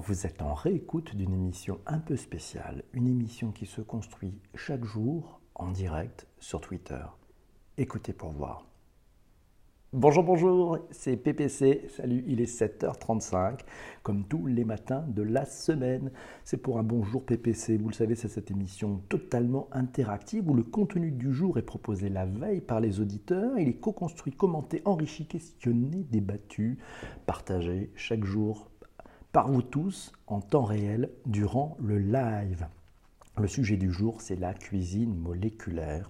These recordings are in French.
vous êtes en réécoute d'une émission un peu spéciale, une émission qui se construit chaque jour en direct sur Twitter. Écoutez pour voir. Bonjour, bonjour, c'est PPC. Salut, il est 7h35, comme tous les matins de la semaine. C'est pour un bonjour PPC. Vous le savez, c'est cette émission totalement interactive où le contenu du jour est proposé la veille par les auditeurs. Il est co-construit, commenté, enrichi, questionné, débattu, partagé chaque jour par vous tous en temps réel durant le live. Le sujet du jour, c'est la cuisine moléculaire.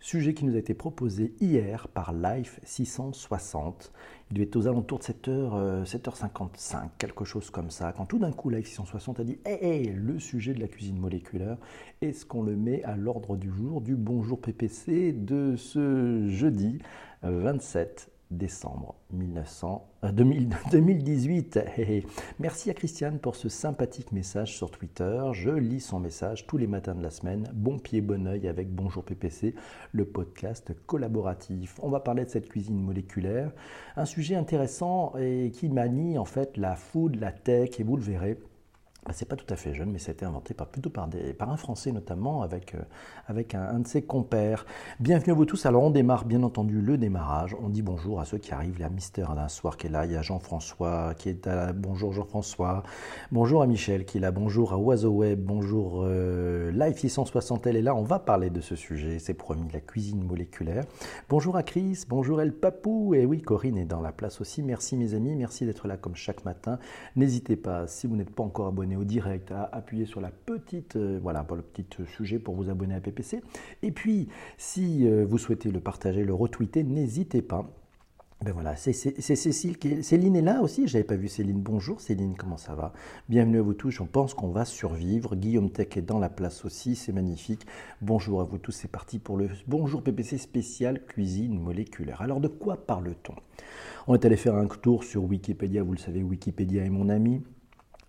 Sujet qui nous a été proposé hier par Life 660. Il devait être aux alentours de 7h, 7h55, quelque chose comme ça. Quand tout d'un coup, Life 660 a dit Hé, le sujet de la cuisine moléculaire, est-ce qu'on le met à l'ordre du jour du Bonjour PPC de ce jeudi 27 décembre 1900, 2018. Euh, Merci à Christiane pour ce sympathique message sur Twitter. Je lis son message tous les matins de la semaine. Bon pied, bon oeil avec Bonjour PPC, le podcast collaboratif. On va parler de cette cuisine moléculaire, un sujet intéressant et qui manie en fait la food, la tech, et vous le verrez. Bah, c'est pas tout à fait jeune, mais ça a été inventé par, plutôt par, des, par un Français notamment, avec, euh, avec un, de ses compères. Bienvenue à vous tous. Alors on démarre bien entendu le démarrage. On dit bonjour à ceux qui arrivent. Il y a Mister d'un soir qui est là. Il y a Jean-François qui est là. Bonjour Jean-François. Bonjour à Michel qui est là. Bonjour à Oiseau Web. Bonjour euh, Live 660 elle est là. On va parler de ce sujet. C'est promis, la cuisine moléculaire. Bonjour à Chris. Bonjour El Papou. Et oui, Corinne est dans la place aussi. Merci mes amis. Merci d'être là comme chaque matin. N'hésitez pas, si vous n'êtes pas encore abonné au direct, à appuyer sur la petite, euh, voilà, pour le petit sujet pour vous abonner à PPC. Et puis, si euh, vous souhaitez le partager, le retweeter, n'hésitez pas. Ben voilà, c'est Cécile qui Céline est là aussi, j'avais pas vu Céline. Bonjour Céline, comment ça va? Bienvenue à vous tous, je pense qu'on va survivre. Guillaume Tech est dans la place aussi, c'est magnifique. Bonjour à vous tous, c'est parti pour le Bonjour PPC spécial cuisine moléculaire. Alors de quoi parle-t-on? On est allé faire un tour sur Wikipédia, vous le savez, Wikipédia est mon ami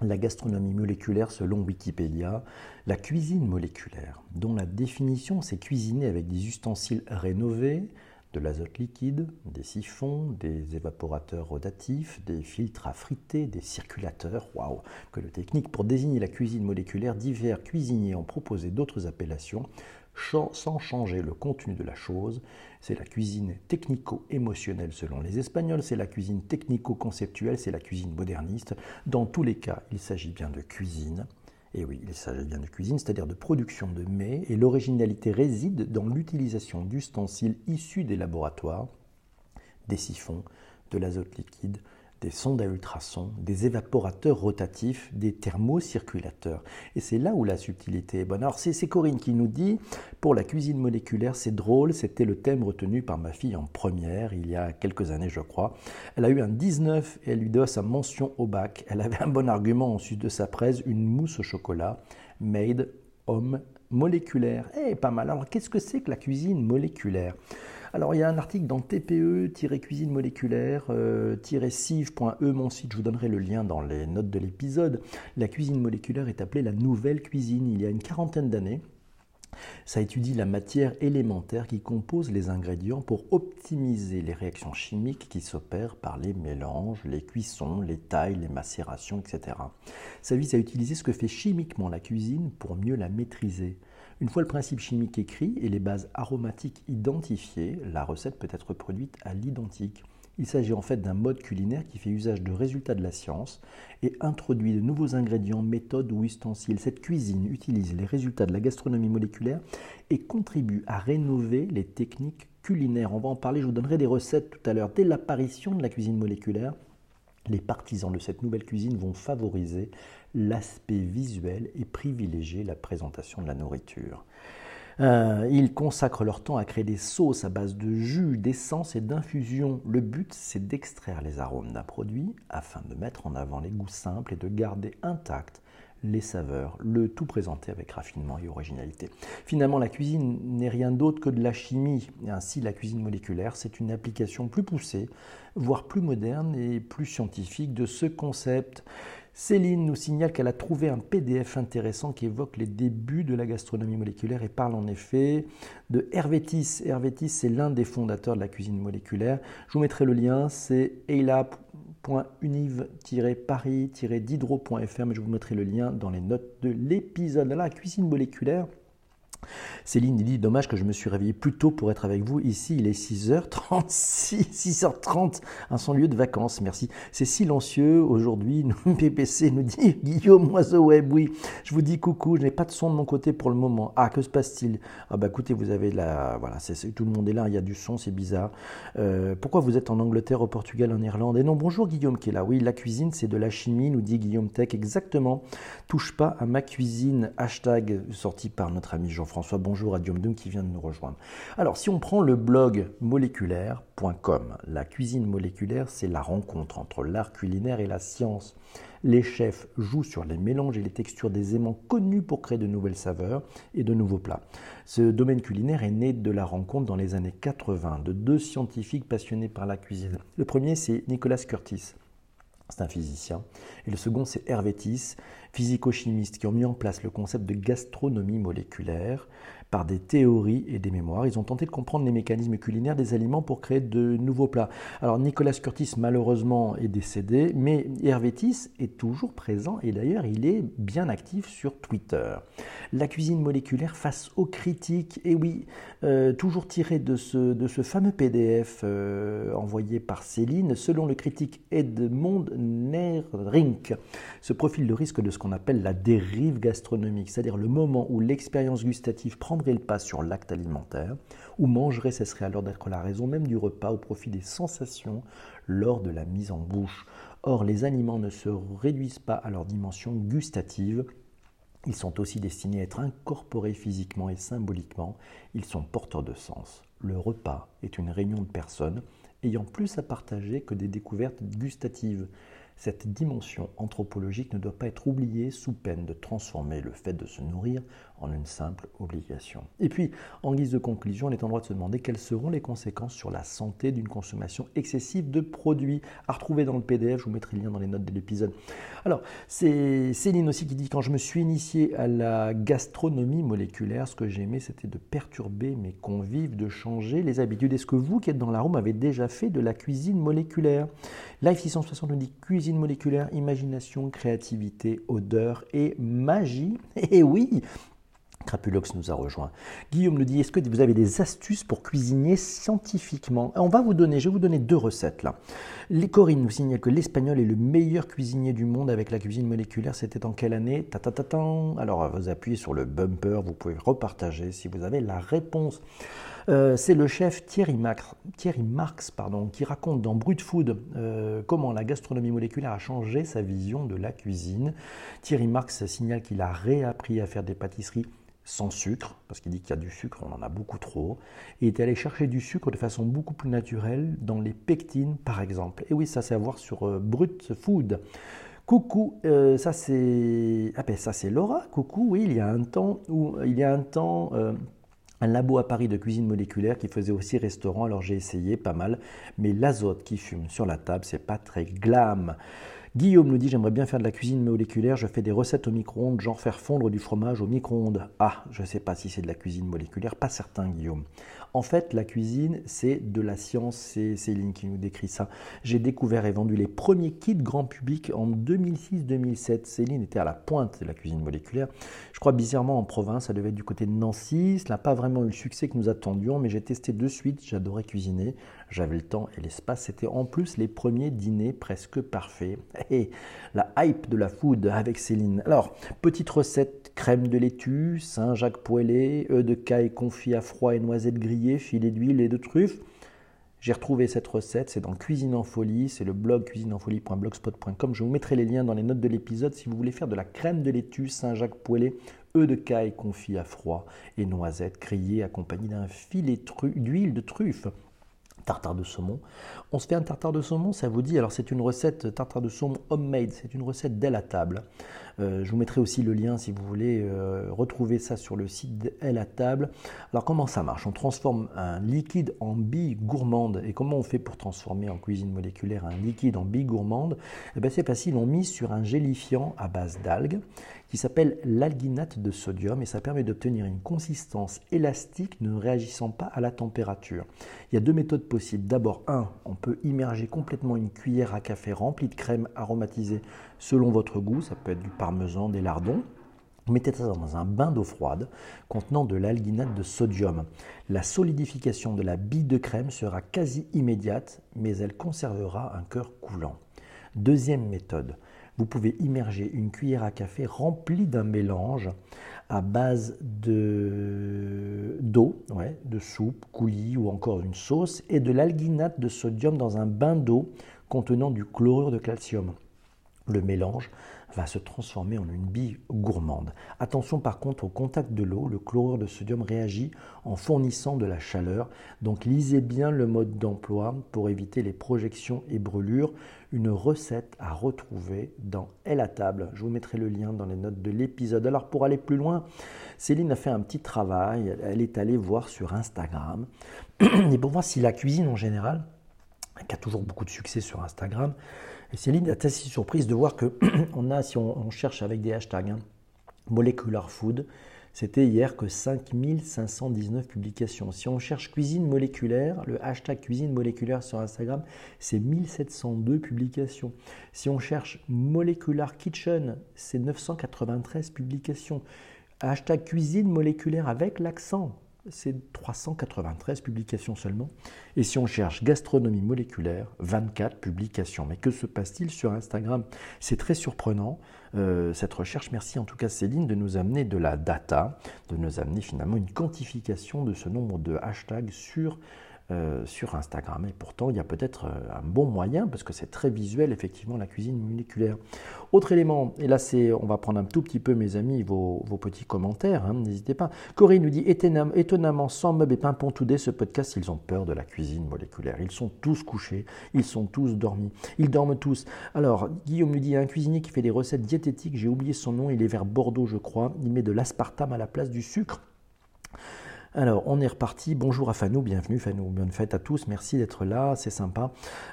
la gastronomie moléculaire selon Wikipédia, la cuisine moléculaire, dont la définition c'est cuisiner avec des ustensiles rénovés, de l'azote liquide, des siphons, des évaporateurs rotatifs, des filtres à friter, des circulateurs, waouh, que le technique pour désigner la cuisine moléculaire, divers cuisiniers ont proposé d'autres appellations, sans changer le contenu de la chose. C'est la cuisine technico-émotionnelle selon les Espagnols, c'est la cuisine technico-conceptuelle, c'est la cuisine moderniste. Dans tous les cas, il s'agit bien de cuisine. Et oui, il s'agit bien de cuisine, c'est-à-dire de production de mets, et l'originalité réside dans l'utilisation d'ustensiles issus des laboratoires, des siphons, de l'azote liquide, des sondes à ultrasons, des évaporateurs rotatifs, des thermocirculateurs. Et c'est là où la subtilité est bonne. Alors c'est Corinne qui nous dit, pour la cuisine moléculaire, c'est drôle, c'était le thème retenu par ma fille en première, il y a quelques années je crois. Elle a eu un 19 et elle lui doit sa mention au bac. Elle avait un bon argument ensuite de sa presse, une mousse au chocolat, made homme moléculaire. Eh, pas mal. Alors qu'est-ce que c'est que la cuisine moléculaire? Alors il y a un article dans TPE-cuisine moléculaire-sive.e, euh, mon site, je vous donnerai le lien dans les notes de l'épisode. La cuisine moléculaire est appelée la nouvelle cuisine il y a une quarantaine d'années. Ça étudie la matière élémentaire qui compose les ingrédients pour optimiser les réactions chimiques qui s'opèrent par les mélanges, les cuissons, les tailles, les macérations, etc. Ça vise à utiliser ce que fait chimiquement la cuisine pour mieux la maîtriser. Une fois le principe chimique écrit et les bases aromatiques identifiées, la recette peut être produite à l'identique. Il s'agit en fait d'un mode culinaire qui fait usage de résultats de la science et introduit de nouveaux ingrédients, méthodes ou ustensiles. Cette cuisine utilise les résultats de la gastronomie moléculaire et contribue à rénover les techniques culinaires. On va en parler, je vous donnerai des recettes tout à l'heure. Dès l'apparition de la cuisine moléculaire, les partisans de cette nouvelle cuisine vont favoriser l'aspect visuel et privilégier la présentation de la nourriture. Euh, ils consacrent leur temps à créer des sauces à base de jus, d'essence et d'infusion. Le but, c'est d'extraire les arômes d'un produit afin de mettre en avant les goûts simples et de garder intacts les saveurs, le tout présenté avec raffinement et originalité. Finalement, la cuisine n'est rien d'autre que de la chimie. ainsi, la cuisine moléculaire, c'est une application plus poussée, voire plus moderne et plus scientifique de ce concept. Céline nous signale qu'elle a trouvé un PDF intéressant qui évoque les débuts de la gastronomie moléculaire et parle en effet de Hervétis. Hervétis, c'est l'un des fondateurs de la cuisine moléculaire. Je vous mettrai le lien, c'est www.univ-paris-diderot.fr, mais je vous mettrai le lien dans les notes de l'épisode. La cuisine moléculaire, Céline dit Dommage que je me suis réveillé plus tôt pour être avec vous. Ici, il est 6h36, 6h30, à son lieu de vacances. Merci. C'est silencieux aujourd'hui. PPC nous dit Guillaume Oiseau Web. Oui, je vous dis coucou. Je n'ai pas de son de mon côté pour le moment. Ah, que se passe-t-il? Ah, bah écoutez, vous avez la. Voilà, tout le monde est là. Il y a du son, c'est bizarre. Euh, pourquoi vous êtes en Angleterre, au Portugal, en Irlande? Et non, bonjour Guillaume qui est là. Oui, la cuisine, c'est de la chimie, nous dit Guillaume Tech. Exactement. Touche pas à ma cuisine. Hashtag sorti par notre ami Jean-François. Bonjour bonjour à Diom qui vient de nous rejoindre. Alors, si on prend le blog moléculaire.com, la cuisine moléculaire, c'est la rencontre entre l'art culinaire et la science. Les chefs jouent sur les mélanges et les textures des aimants connus pour créer de nouvelles saveurs et de nouveaux plats. Ce domaine culinaire est né de la rencontre dans les années 80 de deux scientifiques passionnés par la cuisine. Le premier, c'est Nicolas Curtis c'est un physicien. Et le second, c'est Hervétis, physico-chimiste, qui ont mis en place le concept de gastronomie moléculaire par des théories et des mémoires. Ils ont tenté de comprendre les mécanismes culinaires des aliments pour créer de nouveaux plats. Alors Nicolas Curtis malheureusement est décédé, mais Hervétis est toujours présent et d'ailleurs il est bien actif sur Twitter. La cuisine moléculaire face aux critiques, et oui, euh, toujours tiré de ce, de ce fameux PDF euh, envoyé par Céline, selon le critique Edmond Nerink, ce profil de risque de ce qu'on appelle la dérive gastronomique, c'est-à-dire le moment où l'expérience gustative prend le pas sur l'acte alimentaire, ou mangerait cesserait alors d'être la raison même du repas au profit des sensations lors de la mise en bouche. Or, les aliments ne se réduisent pas à leur dimension gustative, ils sont aussi destinés à être incorporés physiquement et symboliquement, ils sont porteurs de sens. Le repas est une réunion de personnes ayant plus à partager que des découvertes gustatives. Cette dimension anthropologique ne doit pas être oubliée sous peine de transformer le fait de se nourrir en une simple obligation. Et puis, en guise de conclusion, on est en droit de se demander quelles seront les conséquences sur la santé d'une consommation excessive de produits. À retrouver dans le PDF, je vous mettrai le lien dans les notes de l'épisode. Alors, c'est Céline aussi qui dit quand je me suis initié à la gastronomie moléculaire, ce que j'aimais, c'était de perturber mes convives, de changer les habitudes. Est-ce que vous qui êtes dans la room avez déjà fait de la cuisine moléculaire? Life 660 nous dit moléculaire, imagination, créativité, odeur et magie. Et eh oui, Crapulox nous a rejoint. Guillaume nous dit Est-ce que vous avez des astuces pour cuisiner scientifiquement? On va vous donner, je vais vous donner deux recettes là. Les Corinne nous signale que l'espagnol est le meilleur cuisinier du monde avec la cuisine moléculaire. C'était en quelle année? Ta. Alors vous appuyez sur le bumper, vous pouvez repartager si vous avez la réponse. Euh, c'est le chef Thierry, Thierry Marx pardon, qui raconte dans Brut Food euh, comment la gastronomie moléculaire a changé sa vision de la cuisine. Thierry Marx signale qu'il a réappris à faire des pâtisseries sans sucre, parce qu'il dit qu'il y a du sucre, on en a beaucoup trop, et est allé chercher du sucre de façon beaucoup plus naturelle dans les pectines, par exemple. Et oui, ça c'est à voir sur euh, Brut Food. Coucou, euh, ça c'est ah ben, ça c'est Laura. Coucou, oui, il y a un temps où il y a un temps un labo à Paris de cuisine moléculaire qui faisait aussi restaurant. Alors j'ai essayé pas mal, mais l'azote qui fume sur la table, c'est pas très glam. Guillaume nous dit J'aimerais bien faire de la cuisine moléculaire. Je fais des recettes au micro-ondes, genre faire fondre du fromage au micro-ondes. Ah, je sais pas si c'est de la cuisine moléculaire. Pas certain, Guillaume. En fait, la cuisine, c'est de la science. C'est Céline qui nous décrit ça. J'ai découvert et vendu les premiers kits grand public en 2006-2007. Céline était à la pointe de la cuisine moléculaire. Je crois bizarrement en province, ça devait être du côté de Nancy. Cela n'a pas vraiment eu le succès que nous attendions, mais j'ai testé de suite. J'adorais cuisiner. J'avais le temps et l'espace. C'était en plus les premiers dîners presque parfaits. Et la hype de la food avec Céline. Alors, petite recette crème de laitue, Saint-Jacques poêlé, œufs de caille confit à froid et noisettes grillées, filet d'huile et de truffes. J'ai retrouvé cette recette, c'est dans Cuisine en Folie, c'est le blog cuisineenfolie.blogspot.com. Je vous mettrai les liens dans les notes de l'épisode si vous voulez faire de la crème de laitue Saint-Jacques poêlé, œufs de caille confit à froid et noisettes grillées accompagnées d'un filet d'huile de truffe tartare de saumon. On se fait un tartare de saumon, ça vous dit Alors c'est une recette tartare de saumon homemade, c'est une recette dès la table. je vous mettrai aussi le lien si vous voulez retrouver ça sur le site d'Elle à table. Alors comment ça marche? On transforme un liquide en bille gourmande. Et comment on fait pour transformer en cuisine moléculaire un liquide en bille gourmande eh ben, C'est facile, on mise sur un gélifiant à base d'algues qui s'appelle l'alginate de sodium et ça permet d'obtenir une consistance élastique ne réagissant pas à la température. Il y a deux méthodes D'abord, un, on peut immerger complètement une cuillère à café remplie de crème aromatisée selon votre goût, ça peut être du parmesan, des lardons. Mettez ça dans un bain d'eau froide contenant de l'alginate de sodium. La solidification de la bille de crème sera quasi immédiate, mais elle conservera un cœur coulant. Deuxième méthode, vous pouvez immerger une cuillère à café remplie d'un mélange à base d'eau, de soupe, coulis ou encore une sauce, et de l'alginate de sodium dans un bain d'eau contenant du chlorure de calcium. Le mélange va se transformer en une bille gourmande. Attention par contre au contact de l'eau, le chlorure de sodium réagit en fournissant de la chaleur, donc lisez bien le mode d'emploi pour éviter les projections et brûlures. Une recette à retrouver dans Elle à table. Je vous mettrai le lien dans les notes de l'épisode. Alors pour aller plus loin, Céline a fait un petit travail, elle est allée voir sur Instagram, et pour voir si la cuisine en général, qui a toujours beaucoup de succès sur Instagram, et Céline est assez surprise de voir que on a, si on, cherche avec des hashtags, hein, molecular food, c'était hier que 5519 publications. Si on cherche cuisine moléculaire, le hashtag cuisine moléculaire sur Instagram, c'est 1702 publications. Si on cherche molecular kitchen, c'est 993 publications. Hashtag cuisine moléculaire avec l'accent, c'est 393 publications seulement. Et si on cherche gastronomie moléculaire, 24 publications. Mais que se passe-t-il sur Instagram? C'est très surprenant, euh, cette recherche. Merci en tout cas Céline de nous amener de la data, de nous amener finalement une quantification de ce nombre de hashtags sur euh, sur Instagram. Et pourtant, il y a peut-être euh, un bon moyen, parce que c'est très visuel, effectivement, la cuisine moléculaire. Autre élément, et là, c'est, on va prendre un tout petit peu, mes amis, vos, petits commentaires, hein, n'hésitez pas. Corinne nous dit étonnamment, sans meubles et pain today, ce podcast, ils ont peur de la cuisine moléculaire. Ils sont tous couchés, ils sont tous dormis, ils dorment tous. Alors, Guillaume nous dit un cuisinier qui fait des recettes diététiques, j'ai oublié son nom, il est vers Bordeaux, je crois, il met de l'aspartame à la place du sucre. Alors, on est reparti. Bonjour à Fanou, bienvenue Fanou, bonne fête à tous, merci d'être là, c'est sympa.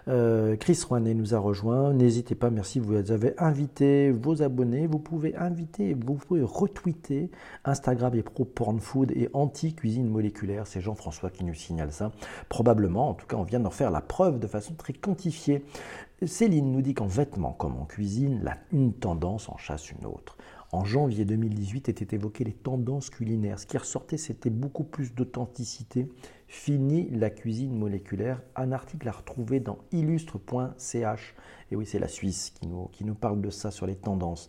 Euh, Chris Rouanet nous a rejoint, n'hésitez pas, merci, vous avez invité vos abonnés, vous pouvez inviter, vous pouvez retweeter Instagram et Pro Porn Food et Anti-Cuisine Moléculaire, c'est Jean-François qui nous signale ça. Probablement, en tout cas, on vient d'en faire la preuve de façon très quantifiée. Céline nous dit qu'en vêtements comme en cuisine, une tendance en chasse une autre. En janvier 2018 étaient évoquées les tendances culinaires. Ce qui ressortait, c'était beaucoup plus d'authenticité. Fini la cuisine moléculaire. Un article à retrouver dans illustre.ch. Et oui, c'est la Suisse qui nous, qui nous parle de ça sur les tendances.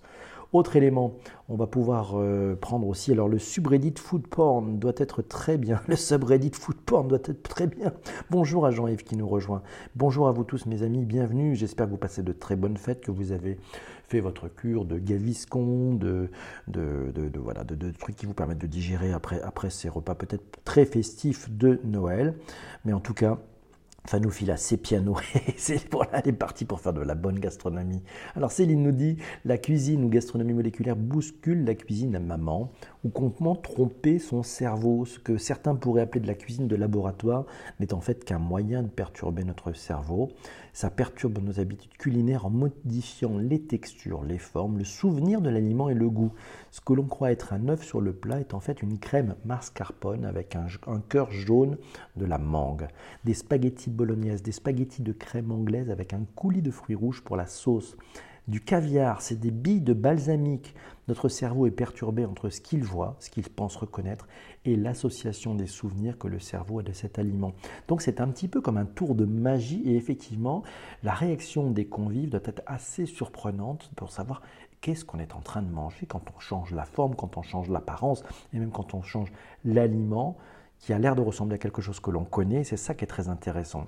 Autre élément, on va pouvoir euh, prendre aussi, alors le subreddit food porn doit être très bien, le subreddit food porn doit être très bien. Bonjour à Jean-Yves qui nous rejoint. Bonjour à vous tous mes amis, bienvenue. J'espère que vous passez de très bonnes fêtes, que vous avez fait votre cure de gaviscon, de, de, voilà, de, trucs qui vous permettent de digérer après ces repas peut-être très festifs de Noël. Mais en tout cas, Fanoufila, c'est piano. c'est voilà, elle est partie pour faire de la bonne gastronomie. Alors Céline nous dit la cuisine ou gastronomie moléculaire bouscule la cuisine à maman ou complètement tromper son cerveau. Ce que certains pourraient appeler de la cuisine de laboratoire n'est en fait qu'un moyen de perturber notre cerveau. Ça perturbe nos habitudes culinaires en modifiant les textures, les formes, le souvenir de l'aliment et le goût. Ce que l'on croit être un œuf sur le plat est en fait une crème mascarpone avec un, cœur jaune de la mangue, des spaghettis bolognaises, des spaghettis de crème anglaise avec un coulis de fruits rouges pour la sauce, du caviar, c'est des billes de balsamique. Notre cerveau est perturbé entre ce qu'il voit, ce qu'il pense reconnaître, et l'association des souvenirs que le cerveau a de cet aliment. Donc c'est un petit peu comme un tour de magie, et effectivement, la réaction des convives doit être assez surprenante pour savoir qu'est-ce qu'on est en train de manger quand on change la forme, quand on change l'apparence, et même quand on change l'aliment qui a l'air de ressembler à quelque chose que l'on connaît. C'est ça qui est très intéressant.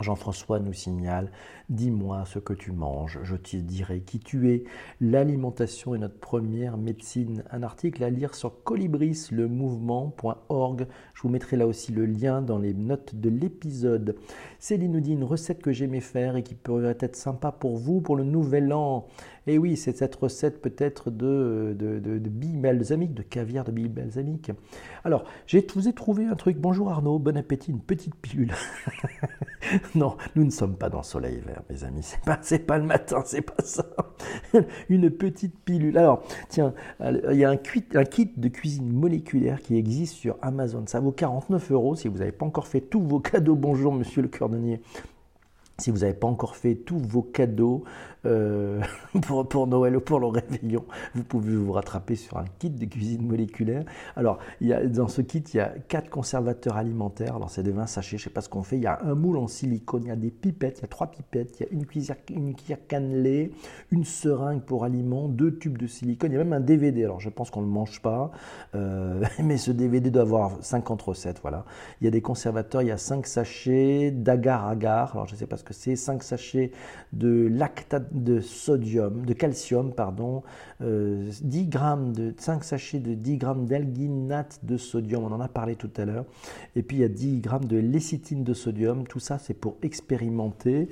Jean-François nous signale Dis-moi ce que tu manges, je te dirai qui tu es. L'alimentation est notre première médecine. Un article à lire sur colibrislemouvement.org. Je vous mettrai là aussi le lien dans les notes de l'épisode. Céline nous dit une recette que j'aimais faire et qui pourrait être sympa pour vous pour le nouvel an. Et oui, c'est cette recette peut-être de, de, de, billes balsamiques, de caviar de billes balsamiques. Alors, je vous ai trouvé un truc. Bonjour Arnaud, bon appétit, une petite pilule. non, nous ne sommes pas dans le soleil vert, mes amis. C'est pas, pas le matin, c'est pas ça. une petite pilule. Alors, tiens, il y a un, un kit de cuisine moléculaire qui existe sur Amazon. Ça vaut 49 euros si vous n'avez pas encore fait tous vos cadeaux. Bonjour, monsieur le cordonnier. Si vous n'avez pas encore fait tous vos cadeaux euh, pour, Noël ou pour le réveillon, vous pouvez vous rattraper sur un kit de cuisine moléculaire. Alors, il y a, dans ce kit, il y a quatre conservateurs alimentaires. Alors, c'est des 20 sachets, je ne sais pas ce qu'on fait. Il y a un moule en silicone, il y a des pipettes, il y a trois pipettes, il y a une cuillère, cannelée, une seringue pour aliments, deux tubes de silicone. Il y a même un DVD. Alors, je pense qu'on ne le mange pas, euh, mais ce DVD doit avoir 50 recettes. Voilà. Il y a des conservateurs, il y a 5 sachets d'agar-agar. Alors, je ne sais pas ce que c'est. 5 sachets de lactate de sodium, de calcium, pardon, 10 euh, grammes de 5 sachets de 10 grammes d'alginate de sodium, on en a parlé tout à l'heure, et puis il y a 10 grammes de lécithine de sodium, tout ça c'est pour expérimenter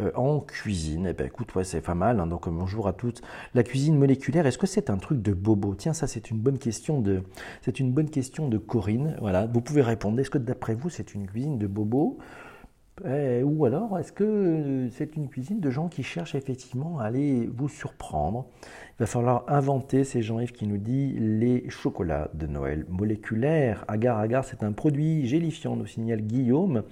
euh, en cuisine. Et eh ben écoute, c'est pas mal, hein, donc bonjour à toutes. La cuisine moléculaire, est-ce que c'est un truc de bobo? Tiens, ça c'est une bonne question de, c'est une bonne question de Corinne. Voilà, vous pouvez répondre. Est-ce que d'après vous c'est une cuisine de bobo? Eh, ou alors, est-ce que euh, c'est une cuisine de gens qui cherchent effectivement à aller vous surprendre? Il va falloir inventer, c'est Jean-Yves qui nous dit, les chocolats de Noël moléculaires. Agar agar, c'est un produit gélifiant, nous signale Guillaume.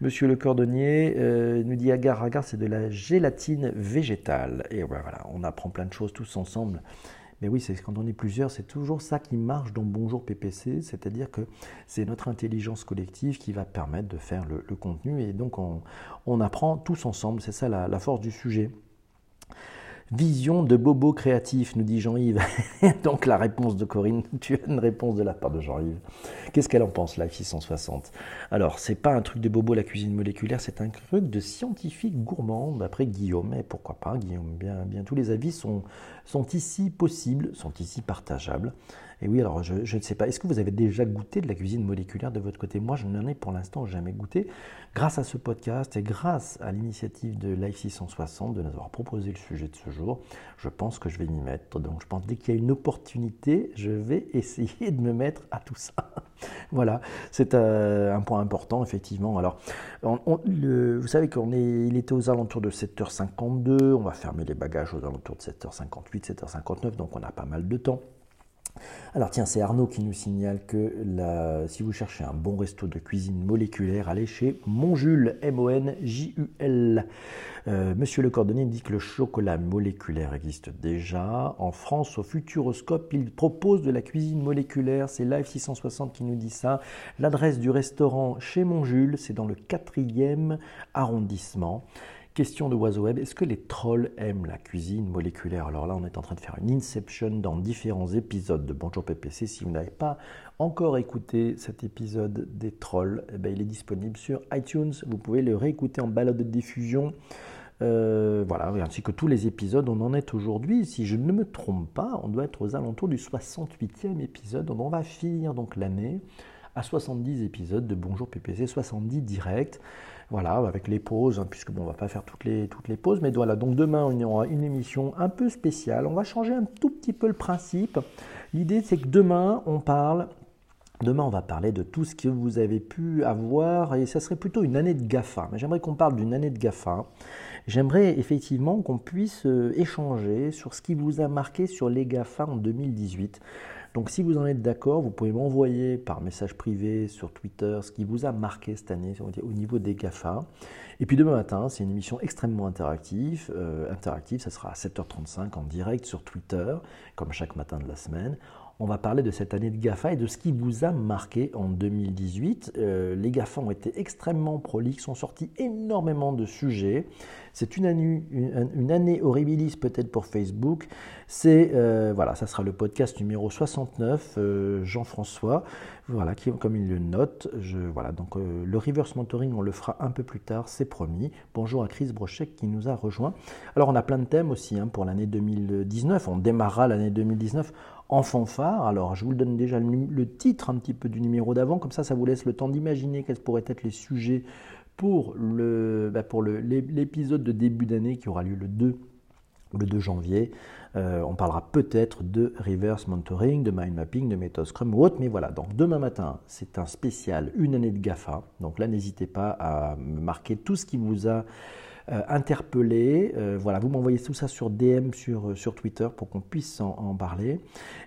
Monsieur le cordonnier euh, nous dit agar agar, c'est de la gélatine végétale. Et voilà, on apprend plein de choses tous ensemble. Mais oui, c'est quand on est plusieurs, c'est toujours ça qui marche dans Bonjour PPC, c'est-à-dire que c'est notre intelligence collective qui va permettre de faire le, contenu et donc on, apprend tous ensemble, c'est ça la force du sujet. Vision de bobo créatif, nous dit Jean-Yves. Donc la réponse de Corinne, tu as une réponse de la part de Jean-Yves. Qu'est-ce qu'elle en pense, Life 660 Alors, c'est pas un truc de bobo la cuisine moléculaire, c'est un truc de scientifique gourmand, d'après Guillaume. Et pourquoi pas, Guillaume? Bien, tous les avis sont ici possibles, sont ici partageables. Et oui, alors je, ne sais pas, est-ce que vous avez déjà goûté de la cuisine moléculaire de votre côté? Moi, je n'en ai pour l'instant jamais goûté. Grâce à ce podcast et grâce à l'initiative de Life 660 de nous avoir proposé le sujet de ce jour, je pense que je vais m'y mettre. Donc je pense dès qu'il y a une opportunité, je vais essayer de me mettre à tout ça. voilà, c'est euh, un point important, effectivement. Alors, vous savez qu'il était aux alentours de 7h52, on va fermer les bagages aux alentours de 7h58, 7h59, donc on a pas mal de temps. Alors tiens, c'est Arnaud qui nous signale que si vous cherchez un bon resto de cuisine moléculaire, allez chez Monjul. Euh, Monsieur le cordonnier dit que le chocolat moléculaire existe déjà. En France, au Futuroscope, il propose de la cuisine moléculaire. C'est Live 660 qui nous dit ça. L'adresse du restaurant chez Monjul, c'est dans le 4e arrondissement. Question de Oiseau Web, est-ce que les trolls aiment la cuisine moléculaire? Alors là, on est en train de faire une inception dans différents épisodes de Bonjour PPC. Si vous n'avez pas encore écouté cet épisode des trolls, eh ben, il est disponible sur iTunes. Vous pouvez le réécouter en balade de diffusion. Euh, voilà, ainsi que tous les épisodes, on en est aujourd'hui. Si je ne me trompe pas, on doit être aux alentours du 68e épisode. On va finir donc l'année à 70 épisodes de Bonjour PPC, 70 directs. Voilà, avec les pauses, hein, puisque bon, on va pas faire toutes les, pauses, mais voilà, donc demain, on aura une émission un peu spéciale. On va changer un tout petit peu le principe. L'idée, c'est que demain, on parle Demain, on va parler de tout ce que vous avez pu avoir, et ça serait plutôt une année de GAFA. Mais j'aimerais qu'on parle d'une année de GAFA. J'aimerais effectivement qu'on puisse euh, échanger sur ce qui vous a marqué sur les GAFA en 2018. Donc si vous en êtes d'accord, vous pouvez m'envoyer par message privé sur Twitter ce qui vous a marqué cette année au niveau des GAFA. Et puis demain matin, c'est une émission extrêmement interactive. Euh, interactive, ça sera à 7h35 en direct sur Twitter, comme chaque matin de la semaine on va parler de cette année de GAFA et de ce qui vous a marqué en 2018. Euh, les GAFA ont été extrêmement prolixes, ont sorti énormément de sujets. C'est une année, une, horribilis peut-être pour Facebook. C'est euh, voilà, ça sera le podcast numéro 69, euh, Jean-François, voilà, qui comme il le note. Je, voilà, donc le reverse mentoring, on le fera un peu plus tard, c'est promis. Bonjour à Chris Brochet qui nous a rejoint. Alors on a plein de thèmes aussi hein, pour l'année 2019. On démarrera l'année 2019 en fanfare. Alors, je vous donne déjà le, titre un petit peu du numéro d'avant, comme ça, ça vous laisse le temps d'imaginer quels pourraient être les sujets pour, le, bah, l'épisode de début d'année qui aura lieu le 2 le 2 janvier. Euh, on parlera peut-être de reverse mentoring, de mind mapping, de méthode Scrum ou autre, mais voilà. Donc demain matin, c'est un spécial une année de GAFA. Donc là, n'hésitez pas à marquer tout ce qui vous a euh, interpellé. Euh, voilà, vous m'envoyez tout ça sur DM sur, euh, sur Twitter pour qu'on puisse en, parler.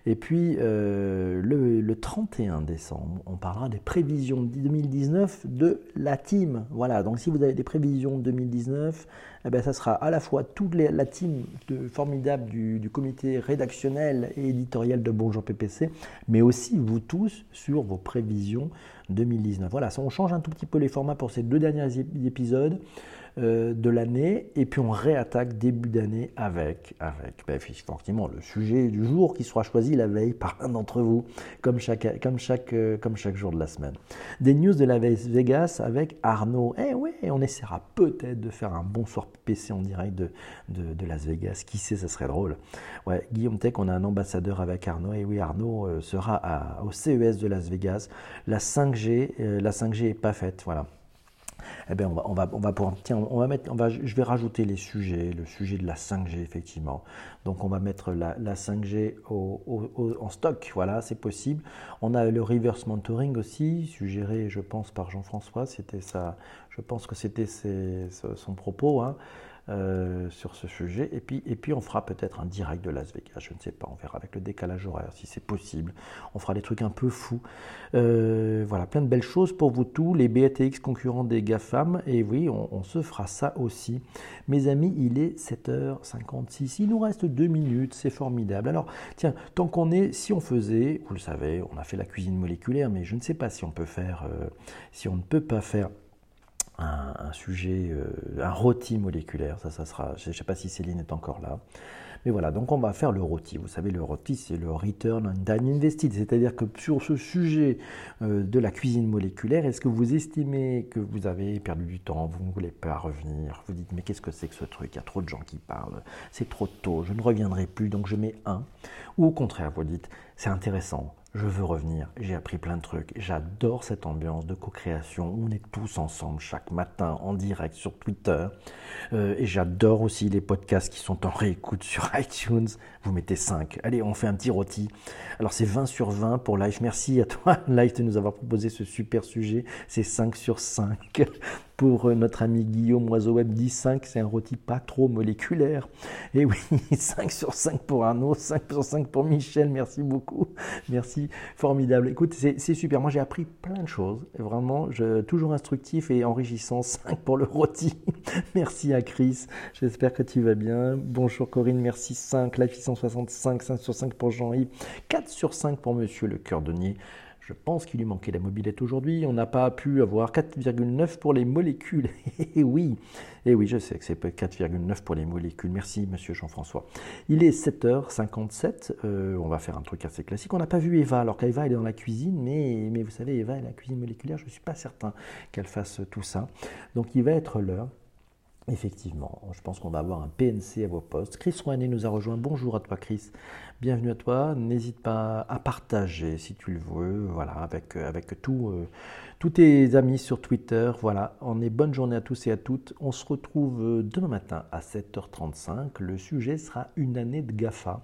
Et puis le, 31 décembre, on parlera des prévisions 2019 de la team. Voilà, donc si vous avez des prévisions 2019, eh bien, ça sera à la fois toute la team formidable du, du, comité rédactionnel et éditorial de Bonjour PPC, mais aussi vous tous sur vos prévisions 2019. Voilà, ça, on change un tout petit peu les formats pour ces deux derniers épisodes. Euh, de l'année et puis on réattaque début d'année avec, avec ben, le sujet du jour qui sera choisi la veille par un d'entre vous, comme chaque, comme, chaque, euh, comme chaque jour de la semaine. Des news de la Vegas avec Arnaud. Eh oui, on essaiera peut-être de faire un bon soir PC en direct de, de, Las Vegas. Qui sait, ça serait drôle. Ouais, Guillaume Tech, on a un ambassadeur avec Arnaud. Et oui, Arnaud euh, sera au CES de Las Vegas. La 5G, la 5G est pas faite. Voilà eh bien, on va, on va, on va tiens, on va mettre, on va, je vais rajouter les sujets, le sujet de la 5G, effectivement. Donc, on va mettre la, la 5G au, en stock, voilà, c'est possible. On a le reverse mentoring aussi, suggéré, je pense, par Jean-François, c'était ça, je pense que c'était son propos. Hein. Euh, sur ce sujet. Et puis, on fera peut-être un direct de Las Vegas, je ne sais pas, on verra avec le décalage horaire si c'est possible. On fera des trucs un peu fous. Euh, voilà, plein de belles choses pour vous tous, les BATX concurrents des GAFAM. Et oui, on, se fera ça aussi. Mes amis, il est 7h56. Il nous reste deux minutes, c'est formidable. Alors, tiens, tant qu'on est, si on faisait, vous le savez, on a fait la cuisine moléculaire, mais je ne sais pas si on peut faire, euh, si on ne peut pas faire un, sujet, euh, un rôti moléculaire. Ça, ça sera, je ne sais pas si Céline est encore là. Mais voilà, donc on va faire le rôti. Vous savez, le rôti, c'est le Return on Time Invested. C'est-à-dire que sur ce sujet euh, de la cuisine moléculaire, est-ce que vous estimez que vous avez perdu du temps, vous ne voulez pas revenir? Vous dites, mais qu'est-ce que c'est que ce truc? Il y a trop de gens qui parlent, c'est trop tôt, je ne reviendrai plus, donc je mets un. Ou au contraire, vous dites, c'est intéressant, je veux revenir, j'ai appris plein de trucs, j'adore cette ambiance de co-création. Où on est tous ensemble chaque matin en direct sur Twitter, euh, et j'adore aussi les podcasts qui sont en réécoute sur iTunes, vous mettez 5, allez on fait un petit rôti, alors c'est 20 sur 20 pour Life, merci à toi Life de nous avoir proposé ce super sujet, c'est 5 sur 5, pour euh, notre ami Guillaume Oiseau Web 10, 5, c'est un rôti pas trop moléculaire. Et oui, 5 sur 5 pour Arnaud, 5 sur 5 pour Michel, merci beaucoup. Merci, formidable. Écoute, c'est super. Moi, j'ai appris plein de choses. Vraiment, je, toujours instructif et enrichissant. 5 pour le rôti. merci à Chris. J'espère que tu vas bien. Bonjour Corinne, merci 5. Life 665, 5 sur 5 pour Jean-Yves. 4 sur 5 pour Monsieur le Cœurdonnier. Je pense qu'il lui manquait la mobilette aujourd'hui. On n'a pas pu avoir 4,9 pour les molécules. Et eh oui, eh oui, je sais que c'est 4,9 pour les molécules. Merci, monsieur Jean-François. Il est 7h57. Euh, on va faire un truc assez classique. On n'a pas vu Eva, alors qu'Eva, elle est dans la cuisine, mais, vous savez, Eva, elle la cuisine moléculaire. Je ne suis pas certain qu'elle fasse tout ça. Donc, il va être l'heure. Effectivement, je pense qu'on va avoir un PNC à vos postes. Chris Rouanet nous a rejoint. Bonjour à toi, Chris. Bienvenue à toi. N'hésite pas à partager si tu le veux, voilà, avec, euh, euh, tous tes amis sur Twitter. Voilà, on est bonne journée à tous et à toutes. On se retrouve euh, demain matin à 7h35. Le sujet sera une année de GAFA.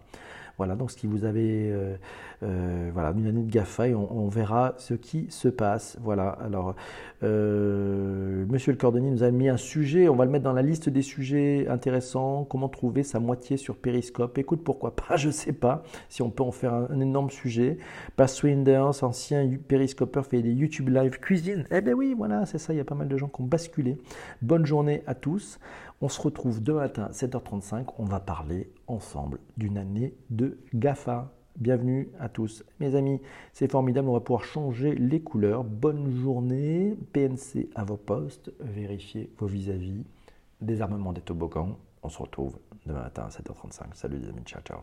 Voilà, donc si vous avez euh, euh, voilà, une année de GAFA, et on, verra ce qui se passe. Voilà, alors, euh, Monsieur le cordonnier nous a mis un sujet, on va le mettre dans la liste des sujets intéressants, comment trouver sa moitié sur Periscope? Écoute, pourquoi pas, je sais pas si on peut en faire un, énorme sujet. Pass Swinders, ancien Periscoper, fait des YouTube Live cuisine. Eh bien oui, voilà, c'est ça, il y a pas mal de gens qui ont basculé. Bonne journée à tous. On se retrouve demain matin, 7h35. On va parler ensemble d'une année de GAFA. Bienvenue à tous. Mes amis, c'est formidable. On va pouvoir changer les couleurs. Bonne journée. PNC à vos postes. Vérifiez vos vis-à-vis. Désarmement des toboggans. On se retrouve demain matin à 7h35. Salut les amis. Ciao, ciao.